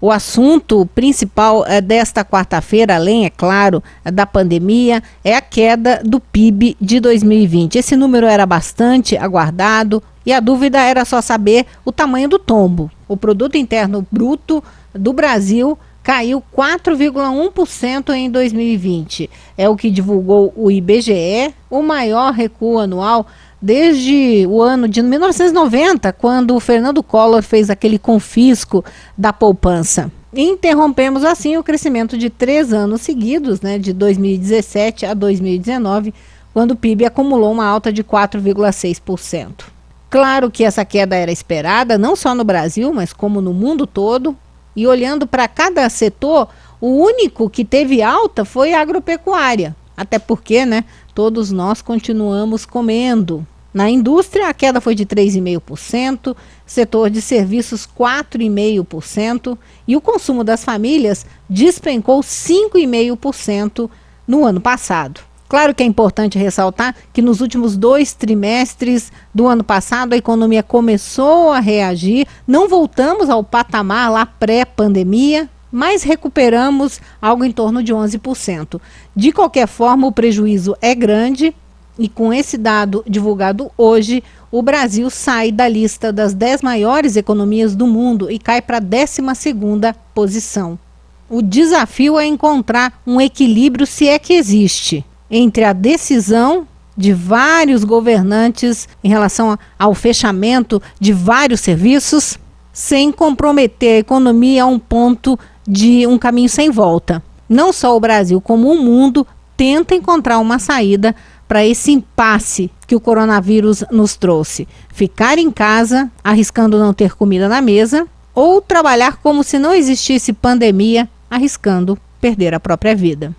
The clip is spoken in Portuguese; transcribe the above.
O assunto principal é, desta quarta-feira, além, é claro, da pandemia, é a queda do PIB de 2020. Esse número era bastante aguardado e a dúvida era só saber o tamanho do tombo. O produto interno bruto do Brasil caiu 4,1% em 2020. É o que divulgou o IBGE, o maior recuo anual desde o ano de 1990, quando o Fernando Collor fez aquele confisco da poupança. Interrompemos assim o crescimento de três anos seguidos, né, de 2017 a 2019, quando o PIB acumulou uma alta de 4,6%. Claro que essa queda era esperada, não só no Brasil, mas como no mundo todo. E olhando para cada setor, o único que teve alta foi a agropecuária. Até porque, né, todos nós continuamos comendo. Na indústria, a queda foi de 3,5%, setor de serviços 4,5% e o consumo das famílias despencou 5,5% no ano passado. Claro que é importante ressaltar que nos últimos dois trimestres do ano passado a economia começou a reagir, não voltamos ao patamar lá pré-pandemia, mas recuperamos algo em torno de 11%. De qualquer forma, o prejuízo é grande e com esse dado divulgado hoje, o Brasil sai da lista das 10 maiores economias do mundo e cai para a 12 posição. O desafio é encontrar um equilíbrio, se é que existe entre a decisão de vários governantes em relação ao fechamento de vários serviços, sem comprometer a economia a um ponto de um caminho sem volta. Não só o Brasil, como o mundo tenta encontrar uma saída para esse impasse que o coronavírus nos trouxe. Ficar em casa, arriscando não ter comida na mesa, ou trabalhar como se não existisse pandemia, arriscando perder a própria vida.